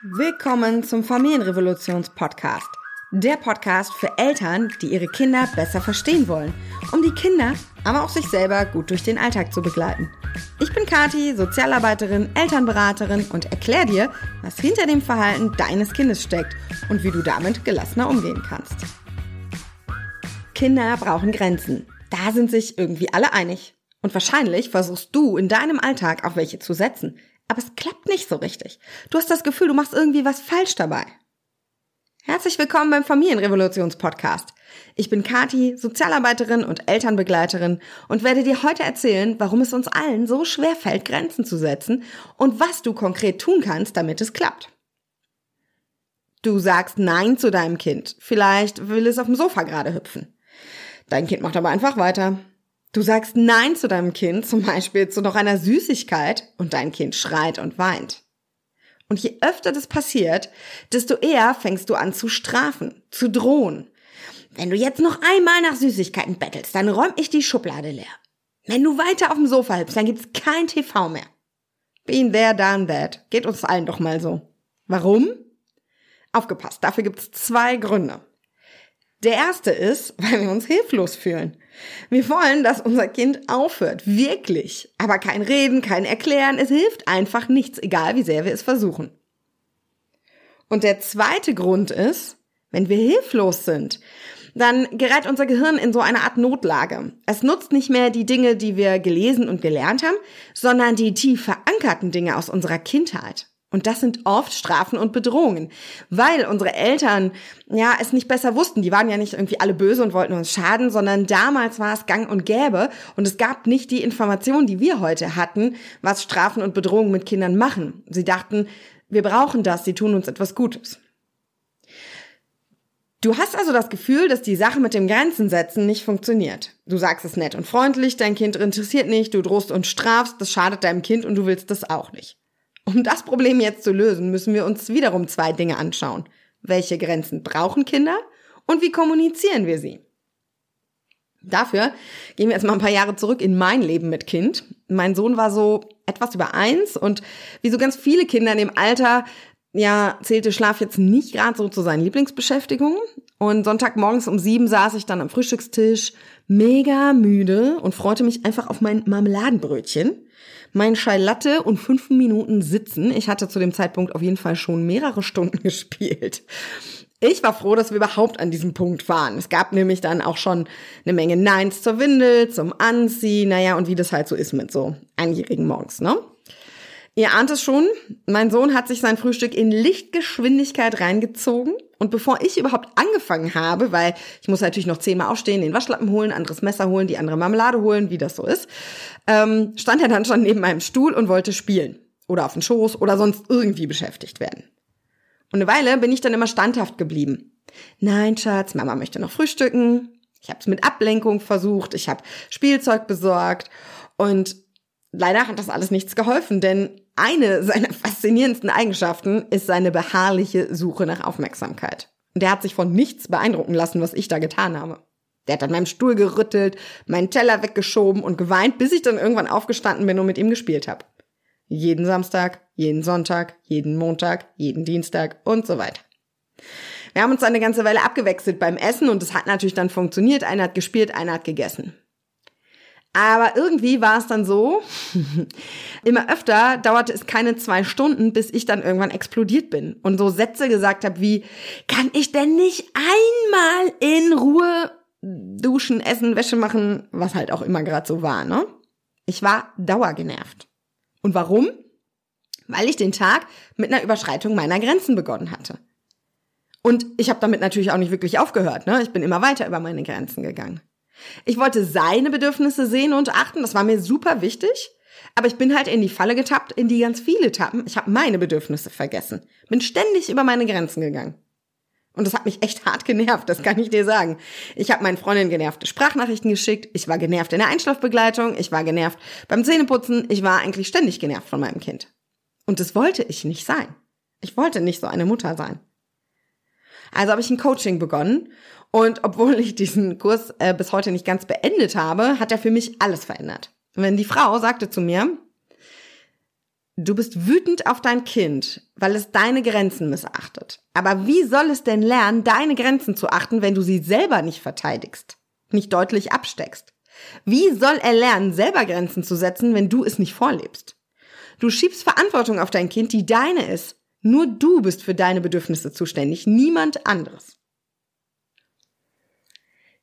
Willkommen zum Familienrevolutions-Podcast. Der Podcast für Eltern, die ihre Kinder besser verstehen wollen, um die Kinder, aber auch sich selber gut durch den Alltag zu begleiten. Ich bin Kati, Sozialarbeiterin, Elternberaterin und erkläre dir, was hinter dem Verhalten deines Kindes steckt und wie du damit gelassener umgehen kannst. Kinder brauchen Grenzen. Da sind sich irgendwie alle einig. Und wahrscheinlich versuchst du in deinem Alltag auch welche zu setzen. Aber es klappt nicht so richtig. Du hast das Gefühl, du machst irgendwie was falsch dabei. Herzlich willkommen beim Familienrevolutions-Podcast. Ich bin Kati, Sozialarbeiterin und Elternbegleiterin und werde dir heute erzählen, warum es uns allen so schwer fällt, Grenzen zu setzen und was du konkret tun kannst, damit es klappt. Du sagst Nein zu deinem Kind. Vielleicht will es auf dem Sofa gerade hüpfen. Dein Kind macht aber einfach weiter. Du sagst Nein zu deinem Kind, zum Beispiel zu noch einer Süßigkeit, und dein Kind schreit und weint. Und je öfter das passiert, desto eher fängst du an zu strafen, zu drohen. Wenn du jetzt noch einmal nach Süßigkeiten bettelst, dann räum ich die Schublade leer. Wenn du weiter auf dem Sofa hüpfst, dann gibt's kein TV mehr. Been there, done that. Geht uns allen doch mal so. Warum? Aufgepasst, dafür gibt's zwei Gründe. Der erste ist, weil wir uns hilflos fühlen. Wir wollen, dass unser Kind aufhört, wirklich. Aber kein Reden, kein Erklären, es hilft einfach nichts, egal wie sehr wir es versuchen. Und der zweite Grund ist, wenn wir hilflos sind, dann gerät unser Gehirn in so eine Art Notlage. Es nutzt nicht mehr die Dinge, die wir gelesen und gelernt haben, sondern die tief verankerten Dinge aus unserer Kindheit. Und das sind oft Strafen und Bedrohungen, weil unsere Eltern ja es nicht besser wussten. Die waren ja nicht irgendwie alle böse und wollten uns schaden, sondern damals war es gang und gäbe und es gab nicht die Informationen, die wir heute hatten, was Strafen und Bedrohungen mit Kindern machen. Sie dachten, wir brauchen das, sie tun uns etwas Gutes. Du hast also das Gefühl, dass die Sache mit dem Grenzen setzen nicht funktioniert. Du sagst es nett und freundlich, dein Kind interessiert nicht, du drohst und strafst, das schadet deinem Kind und du willst das auch nicht. Um das Problem jetzt zu lösen, müssen wir uns wiederum zwei Dinge anschauen. Welche Grenzen brauchen Kinder und wie kommunizieren wir sie? Dafür gehen wir jetzt mal ein paar Jahre zurück in mein Leben mit Kind. Mein Sohn war so etwas über eins und wie so ganz viele Kinder in dem Alter, ja, zählte Schlaf jetzt nicht gerade so zu seinen Lieblingsbeschäftigungen. Und Sonntagmorgens um sieben saß ich dann am Frühstückstisch, mega müde und freute mich einfach auf mein Marmeladenbrötchen mein Latte und fünf Minuten sitzen. Ich hatte zu dem Zeitpunkt auf jeden Fall schon mehrere Stunden gespielt. Ich war froh, dass wir überhaupt an diesem Punkt waren. Es gab nämlich dann auch schon eine Menge Neins zur Windel, zum Anziehen, naja, und wie das halt so ist mit so einjährigen Morgens, ne? Ihr ahnt es schon, mein Sohn hat sich sein Frühstück in Lichtgeschwindigkeit reingezogen. Und bevor ich überhaupt angefangen habe, weil ich muss natürlich noch zehnmal aufstehen, den Waschlappen holen, anderes Messer holen, die andere Marmelade holen, wie das so ist, ähm, stand er dann schon neben meinem Stuhl und wollte spielen. Oder auf den Schoß oder sonst irgendwie beschäftigt werden. Und eine Weile bin ich dann immer standhaft geblieben. Nein, Schatz, Mama möchte noch frühstücken. Ich habe es mit Ablenkung versucht, ich habe Spielzeug besorgt und leider hat das alles nichts geholfen, denn eine seiner faszinierendsten Eigenschaften ist seine beharrliche Suche nach Aufmerksamkeit. Und der hat sich von nichts beeindrucken lassen, was ich da getan habe. Der hat an meinem Stuhl gerüttelt, meinen Teller weggeschoben und geweint, bis ich dann irgendwann aufgestanden bin und mit ihm gespielt habe. Jeden Samstag, jeden Sonntag, jeden Montag, jeden Dienstag und so weiter. Wir haben uns eine ganze Weile abgewechselt beim Essen und es hat natürlich dann funktioniert. Einer hat gespielt, einer hat gegessen. Aber irgendwie war es dann so, immer öfter dauerte es keine zwei Stunden, bis ich dann irgendwann explodiert bin und so Sätze gesagt habe wie, kann ich denn nicht einmal in Ruhe duschen, essen, Wäsche machen, was halt auch immer gerade so war, ne? Ich war dauergenervt. Und warum? Weil ich den Tag mit einer Überschreitung meiner Grenzen begonnen hatte. Und ich habe damit natürlich auch nicht wirklich aufgehört, ne? Ich bin immer weiter über meine Grenzen gegangen. Ich wollte seine Bedürfnisse sehen und achten, das war mir super wichtig. Aber ich bin halt in die Falle getappt, in die ganz viele tappen. Ich habe meine Bedürfnisse vergessen. Bin ständig über meine Grenzen gegangen. Und das hat mich echt hart genervt, das kann ich dir sagen. Ich habe meinen Freundinnen genervte Sprachnachrichten geschickt, ich war genervt in der Einschlafbegleitung, ich war genervt beim Zähneputzen, ich war eigentlich ständig genervt von meinem Kind. Und das wollte ich nicht sein. Ich wollte nicht so eine Mutter sein. Also habe ich ein Coaching begonnen und obwohl ich diesen Kurs äh, bis heute nicht ganz beendet habe, hat er für mich alles verändert. Wenn die Frau sagte zu mir, Du bist wütend auf dein Kind, weil es deine Grenzen missachtet. Aber wie soll es denn lernen, deine Grenzen zu achten, wenn du sie selber nicht verteidigst, nicht deutlich absteckst? Wie soll er lernen, selber Grenzen zu setzen, wenn du es nicht vorlebst? Du schiebst Verantwortung auf dein Kind, die deine ist. Nur du bist für deine Bedürfnisse zuständig, niemand anderes.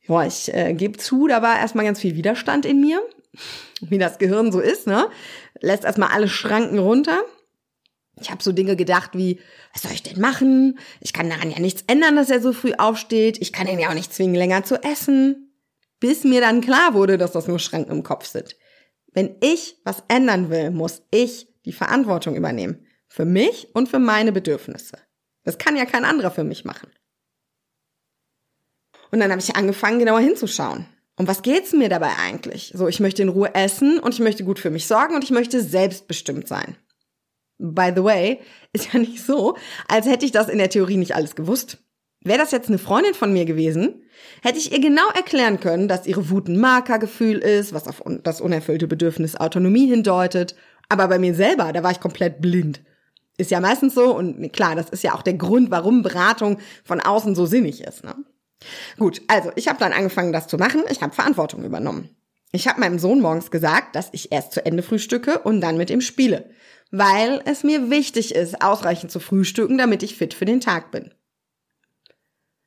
Ja, ich äh, gebe zu, da war erstmal ganz viel Widerstand in mir, wie das Gehirn so ist, ne? Lässt erstmal alle Schranken runter. Ich habe so Dinge gedacht wie, was soll ich denn machen? Ich kann daran ja nichts ändern, dass er so früh aufsteht. Ich kann ihn ja auch nicht zwingen, länger zu essen. Bis mir dann klar wurde, dass das nur Schranken im Kopf sind. Wenn ich was ändern will, muss ich die Verantwortung übernehmen. Für mich und für meine Bedürfnisse. Das kann ja kein anderer für mich machen. Und dann habe ich angefangen, genauer hinzuschauen. Um was geht's mir dabei eigentlich? So, ich möchte in Ruhe essen und ich möchte gut für mich sorgen und ich möchte selbstbestimmt sein. By the way, ist ja nicht so, als hätte ich das in der Theorie nicht alles gewusst. Wäre das jetzt eine Freundin von mir gewesen, hätte ich ihr genau erklären können, dass ihre Wut ein Markergefühl ist, was auf das unerfüllte Bedürfnis Autonomie hindeutet. Aber bei mir selber, da war ich komplett blind. Ist ja meistens so und klar, das ist ja auch der Grund, warum Beratung von außen so sinnig ist. Ne? Gut, also ich habe dann angefangen, das zu machen. Ich habe Verantwortung übernommen. Ich habe meinem Sohn morgens gesagt, dass ich erst zu Ende frühstücke und dann mit ihm spiele, weil es mir wichtig ist, ausreichend zu frühstücken, damit ich fit für den Tag bin.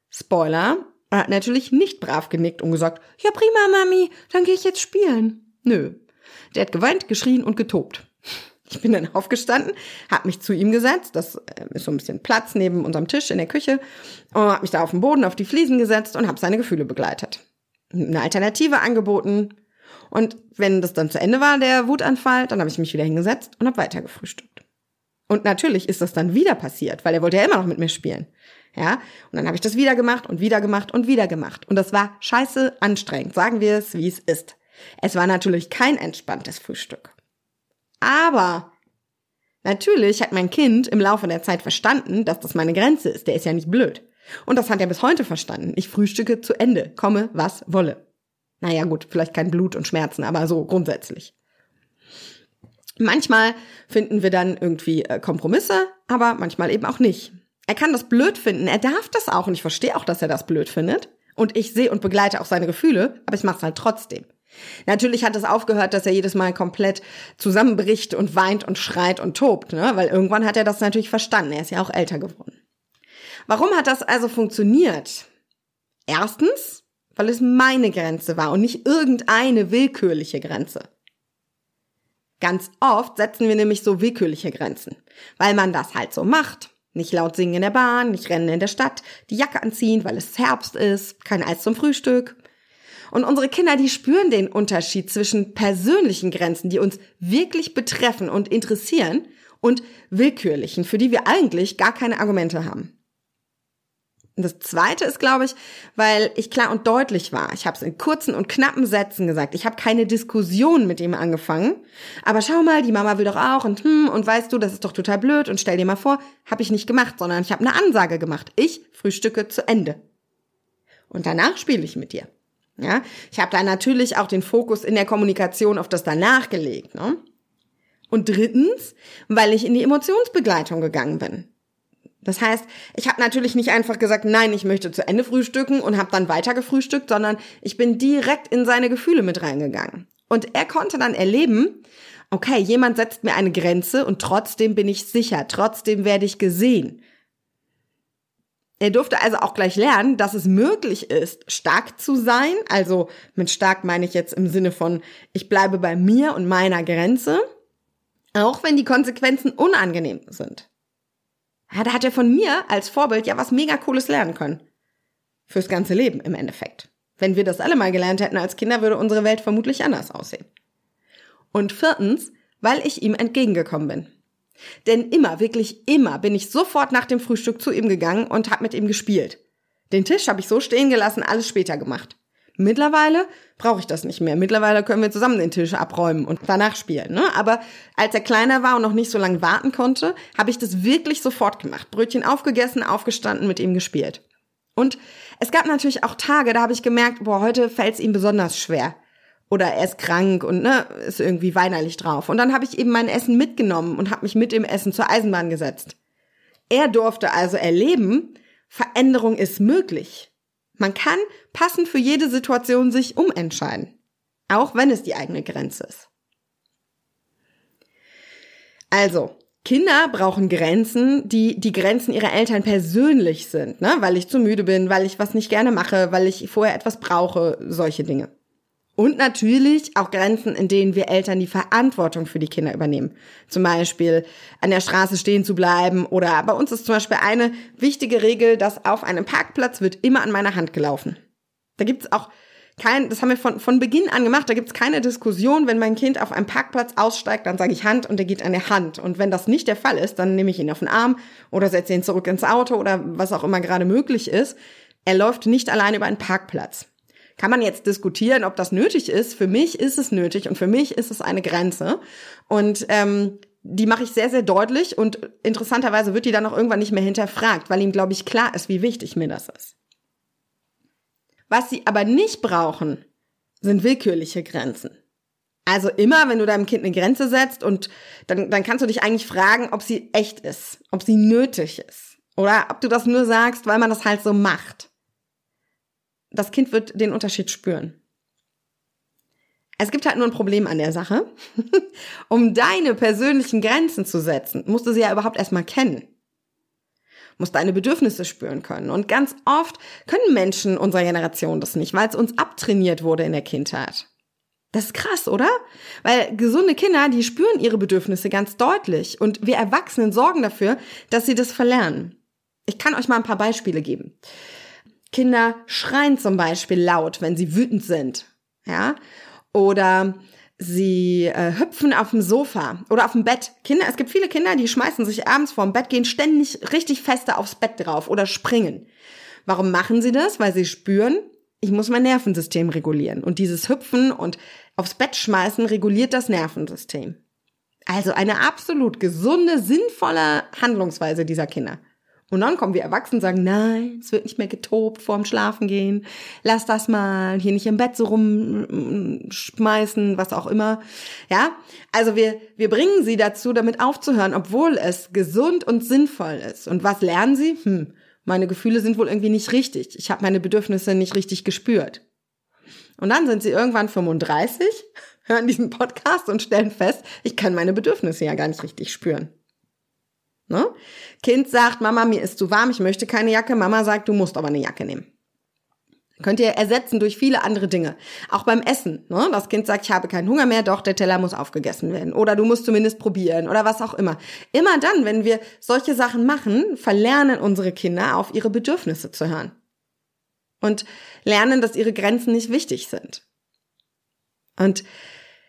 Spoiler, er hat natürlich nicht brav genickt und gesagt, ja prima, Mami, dann gehe ich jetzt spielen. Nö. Der hat geweint, geschrien und getobt. Ich bin dann aufgestanden, habe mich zu ihm gesetzt, das äh, ist so ein bisschen Platz neben unserem Tisch in der Küche, und habe mich da auf den Boden, auf die Fliesen gesetzt und habe seine Gefühle begleitet. Eine Alternative angeboten. Und wenn das dann zu Ende war, der Wutanfall, dann habe ich mich wieder hingesetzt und habe weiter gefrühstückt. Und natürlich ist das dann wieder passiert, weil er wollte ja immer noch mit mir spielen. Ja, und dann habe ich das wieder gemacht und wieder gemacht und wieder gemacht. Und das war scheiße anstrengend, sagen wir es, wie es ist. Es war natürlich kein entspanntes Frühstück. Aber natürlich hat mein Kind im Laufe der Zeit verstanden, dass das meine Grenze ist. Der ist ja nicht blöd. Und das hat er bis heute verstanden. Ich frühstücke zu Ende, komme, was wolle. Naja, gut, vielleicht kein Blut und Schmerzen, aber so grundsätzlich. Manchmal finden wir dann irgendwie äh, Kompromisse, aber manchmal eben auch nicht. Er kann das blöd finden, er darf das auch und ich verstehe auch, dass er das blöd findet. Und ich sehe und begleite auch seine Gefühle, aber ich mache es halt trotzdem. Natürlich hat es aufgehört, dass er jedes Mal komplett zusammenbricht und weint und schreit und tobt, ne? weil irgendwann hat er das natürlich verstanden. Er ist ja auch älter geworden. Warum hat das also funktioniert? Erstens, weil es meine Grenze war und nicht irgendeine willkürliche Grenze. Ganz oft setzen wir nämlich so willkürliche Grenzen, weil man das halt so macht. Nicht laut singen in der Bahn, nicht rennen in der Stadt, die Jacke anziehen, weil es Herbst ist, kein Eis zum Frühstück, und unsere Kinder, die spüren den Unterschied zwischen persönlichen Grenzen, die uns wirklich betreffen und interessieren, und willkürlichen, für die wir eigentlich gar keine Argumente haben. Und das Zweite ist, glaube ich, weil ich klar und deutlich war. Ich habe es in kurzen und knappen Sätzen gesagt. Ich habe keine Diskussion mit ihm angefangen. Aber schau mal, die Mama will doch auch und hm, und weißt du, das ist doch total blöd und stell dir mal vor, habe ich nicht gemacht, sondern ich habe eine Ansage gemacht. Ich frühstücke zu Ende. Und danach spiele ich mit dir. Ja, ich habe da natürlich auch den Fokus in der Kommunikation auf das danach gelegt. Ne? Und drittens, weil ich in die Emotionsbegleitung gegangen bin. Das heißt, ich habe natürlich nicht einfach gesagt, nein, ich möchte zu Ende frühstücken und habe dann weiter gefrühstückt, sondern ich bin direkt in seine Gefühle mit reingegangen. Und er konnte dann erleben, okay, jemand setzt mir eine Grenze und trotzdem bin ich sicher, trotzdem werde ich gesehen. Er durfte also auch gleich lernen, dass es möglich ist, stark zu sein. Also mit stark meine ich jetzt im Sinne von, ich bleibe bei mir und meiner Grenze, auch wenn die Konsequenzen unangenehm sind. Ja, da hat er von mir als Vorbild ja was mega cooles lernen können. Fürs ganze Leben im Endeffekt. Wenn wir das alle mal gelernt hätten als Kinder, würde unsere Welt vermutlich anders aussehen. Und viertens, weil ich ihm entgegengekommen bin. Denn immer, wirklich immer bin ich sofort nach dem Frühstück zu ihm gegangen und habe mit ihm gespielt. Den Tisch habe ich so stehen gelassen, alles später gemacht. Mittlerweile brauche ich das nicht mehr. Mittlerweile können wir zusammen den Tisch abräumen und danach spielen. Ne? Aber als er kleiner war und noch nicht so lange warten konnte, habe ich das wirklich sofort gemacht. Brötchen aufgegessen, aufgestanden, mit ihm gespielt. Und es gab natürlich auch Tage, da habe ich gemerkt, boah, heute fällt es ihm besonders schwer. Oder er ist krank und ne, ist irgendwie weinerlich drauf. Und dann habe ich eben mein Essen mitgenommen und habe mich mit dem Essen zur Eisenbahn gesetzt. Er durfte also erleben, Veränderung ist möglich. Man kann passend für jede Situation sich umentscheiden. Auch wenn es die eigene Grenze ist. Also, Kinder brauchen Grenzen, die die Grenzen ihrer Eltern persönlich sind, ne? weil ich zu müde bin, weil ich was nicht gerne mache, weil ich vorher etwas brauche, solche Dinge. Und natürlich auch Grenzen, in denen wir Eltern die Verantwortung für die Kinder übernehmen. Zum Beispiel an der Straße stehen zu bleiben oder bei uns ist zum Beispiel eine wichtige Regel, dass auf einem Parkplatz wird immer an meiner Hand gelaufen. Da gibt's auch kein, das haben wir von, von Beginn an gemacht, da gibt's keine Diskussion, wenn mein Kind auf einem Parkplatz aussteigt, dann sage ich Hand und er geht an der Hand. Und wenn das nicht der Fall ist, dann nehme ich ihn auf den Arm oder setze ihn zurück ins Auto oder was auch immer gerade möglich ist. Er läuft nicht allein über einen Parkplatz. Kann man jetzt diskutieren, ob das nötig ist. Für mich ist es nötig und für mich ist es eine Grenze. Und ähm, die mache ich sehr, sehr deutlich und interessanterweise wird die dann auch irgendwann nicht mehr hinterfragt, weil ihm, glaube ich, klar ist, wie wichtig mir das ist. Was sie aber nicht brauchen, sind willkürliche Grenzen. Also immer, wenn du deinem Kind eine Grenze setzt und dann, dann kannst du dich eigentlich fragen, ob sie echt ist, ob sie nötig ist oder ob du das nur sagst, weil man das halt so macht. Das Kind wird den Unterschied spüren. Es gibt halt nur ein Problem an der Sache. um deine persönlichen Grenzen zu setzen, musst du sie ja überhaupt erstmal kennen musst deine Bedürfnisse spüren können. Und ganz oft können Menschen unserer Generation das nicht, weil es uns abtrainiert wurde in der Kindheit. Das ist krass, oder? Weil gesunde Kinder, die spüren ihre Bedürfnisse ganz deutlich und wir Erwachsenen sorgen dafür, dass sie das verlernen. Ich kann euch mal ein paar Beispiele geben. Kinder schreien zum Beispiel laut, wenn sie wütend sind, ja? Oder Sie äh, hüpfen auf dem Sofa oder auf dem Bett. Kinder, es gibt viele Kinder, die schmeißen sich abends vorm Bett, gehen ständig richtig feste aufs Bett drauf oder springen. Warum machen sie das? Weil sie spüren, ich muss mein Nervensystem regulieren. Und dieses Hüpfen und aufs Bett schmeißen reguliert das Nervensystem. Also eine absolut gesunde, sinnvolle Handlungsweise dieser Kinder. Und dann kommen wir Erwachsenen und sagen, nein, es wird nicht mehr getobt vorm Schlafen gehen. Lass das mal, hier nicht im Bett so rumschmeißen, was auch immer. Ja? Also wir, wir bringen sie dazu, damit aufzuhören, obwohl es gesund und sinnvoll ist. Und was lernen sie? Hm, meine Gefühle sind wohl irgendwie nicht richtig. Ich habe meine Bedürfnisse nicht richtig gespürt. Und dann sind sie irgendwann 35, hören diesen Podcast und stellen fest, ich kann meine Bedürfnisse ja gar nicht richtig spüren. Ne? Kind sagt, Mama, mir ist zu warm, ich möchte keine Jacke. Mama sagt, du musst aber eine Jacke nehmen. Könnt ihr ersetzen durch viele andere Dinge. Auch beim Essen. Ne? Das Kind sagt, ich habe keinen Hunger mehr, doch der Teller muss aufgegessen werden. Oder du musst zumindest probieren oder was auch immer. Immer dann, wenn wir solche Sachen machen, verlernen unsere Kinder auf ihre Bedürfnisse zu hören. Und lernen, dass ihre Grenzen nicht wichtig sind. Und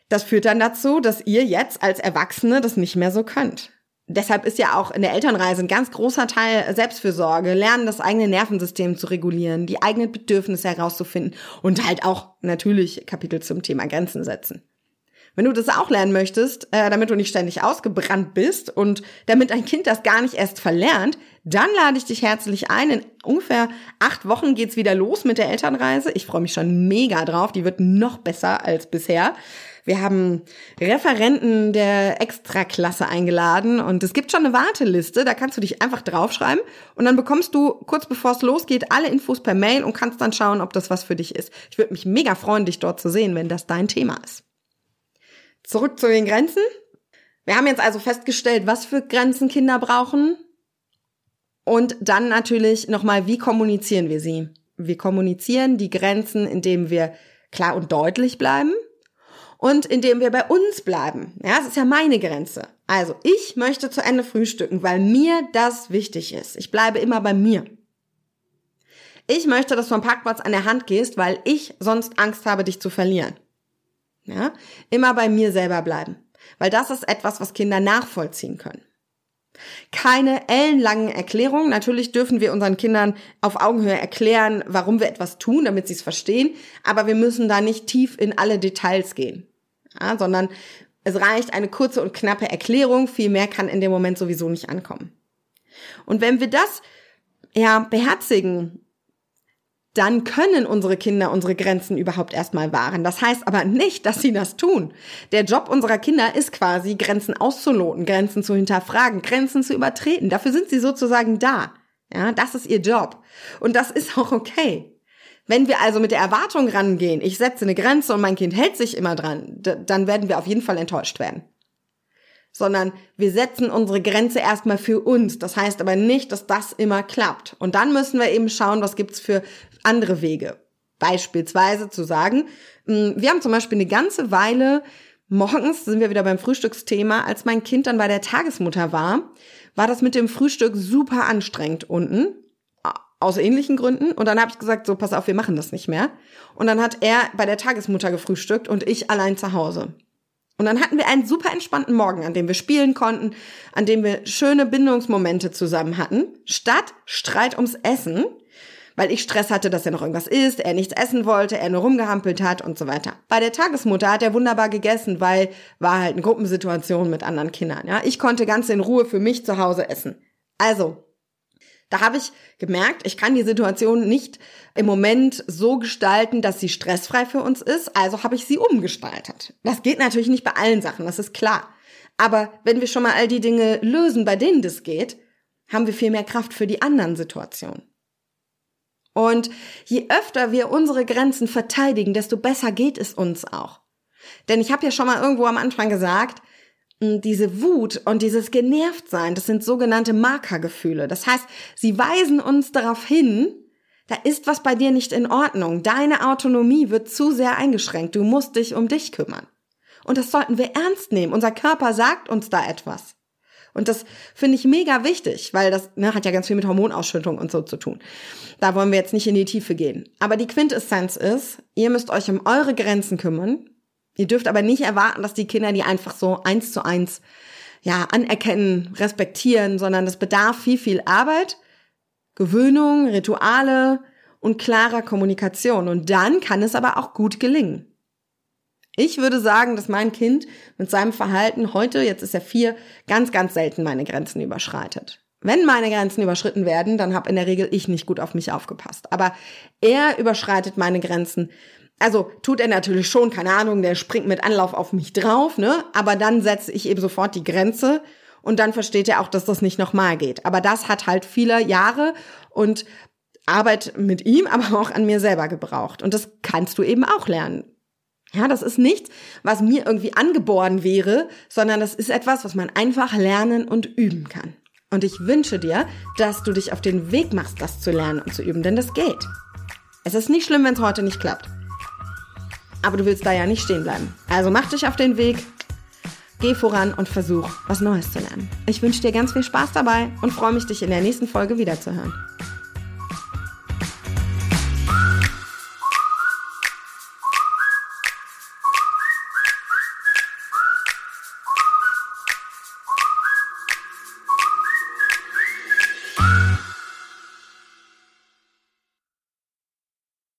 das führt dann dazu, dass ihr jetzt als Erwachsene das nicht mehr so könnt deshalb ist ja auch in der Elternreise ein ganz großer Teil Selbstfürsorge, lernen das eigene Nervensystem zu regulieren, die eigenen Bedürfnisse herauszufinden und halt auch natürlich Kapitel zum Thema Grenzen setzen. Wenn du das auch lernen möchtest, äh, damit du nicht ständig ausgebrannt bist und damit dein Kind das gar nicht erst verlernt, dann lade ich dich herzlich ein. In ungefähr acht Wochen geht's wieder los mit der Elternreise. Ich freue mich schon mega drauf. Die wird noch besser als bisher. Wir haben Referenten der Extraklasse eingeladen und es gibt schon eine Warteliste, da kannst du dich einfach draufschreiben und dann bekommst du kurz bevor es losgeht alle Infos per Mail und kannst dann schauen, ob das was für dich ist. Ich würde mich mega freuen, dich dort zu sehen, wenn das dein Thema ist. Zurück zu den Grenzen. Wir haben jetzt also festgestellt, was für Grenzen Kinder brauchen. Und dann natürlich nochmal, wie kommunizieren wir sie? Wir kommunizieren die Grenzen, indem wir klar und deutlich bleiben und indem wir bei uns bleiben. Ja, es ist ja meine Grenze. Also, ich möchte zu Ende frühstücken, weil mir das wichtig ist. Ich bleibe immer bei mir. Ich möchte, dass du am Parkplatz an der Hand gehst, weil ich sonst Angst habe, dich zu verlieren. Ja, immer bei mir selber bleiben. Weil das ist etwas, was Kinder nachvollziehen können. Keine ellenlangen Erklärungen. Natürlich dürfen wir unseren Kindern auf Augenhöhe erklären, warum wir etwas tun, damit sie es verstehen. Aber wir müssen da nicht tief in alle Details gehen ja, sondern es reicht eine kurze und knappe Erklärung, viel mehr kann in dem Moment sowieso nicht ankommen. Und wenn wir das ja beherzigen, dann können unsere Kinder unsere Grenzen überhaupt erstmal wahren. Das heißt aber nicht, dass sie das tun. Der Job unserer Kinder ist quasi, Grenzen auszuloten, Grenzen zu hinterfragen, Grenzen zu übertreten. Dafür sind sie sozusagen da. Ja, das ist ihr Job. Und das ist auch okay. Wenn wir also mit der Erwartung rangehen, ich setze eine Grenze und mein Kind hält sich immer dran, dann werden wir auf jeden Fall enttäuscht werden. Sondern wir setzen unsere Grenze erstmal für uns. Das heißt aber nicht, dass das immer klappt. Und dann müssen wir eben schauen, was gibt's für andere Wege. Beispielsweise zu sagen, hm, wir haben zum Beispiel eine ganze Weile morgens, sind wir wieder beim Frühstücksthema, als mein Kind dann bei der Tagesmutter war, war das mit dem Frühstück super anstrengend unten. Aus ähnlichen Gründen. Und dann habe ich gesagt, so, pass auf, wir machen das nicht mehr. Und dann hat er bei der Tagesmutter gefrühstückt und ich allein zu Hause. Und dann hatten wir einen super entspannten Morgen, an dem wir spielen konnten, an dem wir schöne Bindungsmomente zusammen hatten, statt Streit ums Essen, weil ich Stress hatte, dass er noch irgendwas isst, er nichts essen wollte, er nur rumgehampelt hat und so weiter. Bei der Tagesmutter hat er wunderbar gegessen, weil war halt eine Gruppensituation mit anderen Kindern. Ja, ich konnte ganz in Ruhe für mich zu Hause essen. Also, da habe ich gemerkt, ich kann die Situation nicht im Moment so gestalten, dass sie stressfrei für uns ist. Also habe ich sie umgestaltet. Das geht natürlich nicht bei allen Sachen, das ist klar. Aber wenn wir schon mal all die Dinge lösen, bei denen das geht, haben wir viel mehr Kraft für die anderen Situationen. Und je öfter wir unsere Grenzen verteidigen, desto besser geht es uns auch. Denn ich habe ja schon mal irgendwo am Anfang gesagt, diese Wut und dieses Genervtsein, das sind sogenannte Markergefühle. Das heißt, sie weisen uns darauf hin, da ist was bei dir nicht in Ordnung. Deine Autonomie wird zu sehr eingeschränkt. Du musst dich um dich kümmern. Und das sollten wir ernst nehmen. Unser Körper sagt uns da etwas. Und das finde ich mega wichtig, weil das ne, hat ja ganz viel mit Hormonausschüttung und so zu tun. Da wollen wir jetzt nicht in die Tiefe gehen. Aber die Quintessenz ist, ihr müsst euch um eure Grenzen kümmern. Ihr dürft aber nicht erwarten, dass die Kinder die einfach so eins zu eins ja, anerkennen, respektieren, sondern das bedarf viel, viel Arbeit, Gewöhnung, Rituale und klarer Kommunikation. Und dann kann es aber auch gut gelingen. Ich würde sagen, dass mein Kind mit seinem Verhalten heute, jetzt ist er vier, ganz, ganz selten meine Grenzen überschreitet. Wenn meine Grenzen überschritten werden, dann habe in der Regel ich nicht gut auf mich aufgepasst. Aber er überschreitet meine Grenzen. Also tut er natürlich schon, keine Ahnung, der springt mit Anlauf auf mich drauf, ne? Aber dann setze ich eben sofort die Grenze und dann versteht er auch, dass das nicht nochmal geht. Aber das hat halt viele Jahre und Arbeit mit ihm, aber auch an mir selber gebraucht. Und das kannst du eben auch lernen. Ja, das ist nichts, was mir irgendwie angeboren wäre, sondern das ist etwas, was man einfach lernen und üben kann. Und ich wünsche dir, dass du dich auf den Weg machst, das zu lernen und zu üben, denn das geht. Es ist nicht schlimm, wenn es heute nicht klappt. Aber du willst da ja nicht stehen bleiben. Also mach dich auf den Weg, geh voran und versuch, was Neues zu lernen. Ich wünsche dir ganz viel Spaß dabei und freue mich, dich in der nächsten Folge wiederzuhören.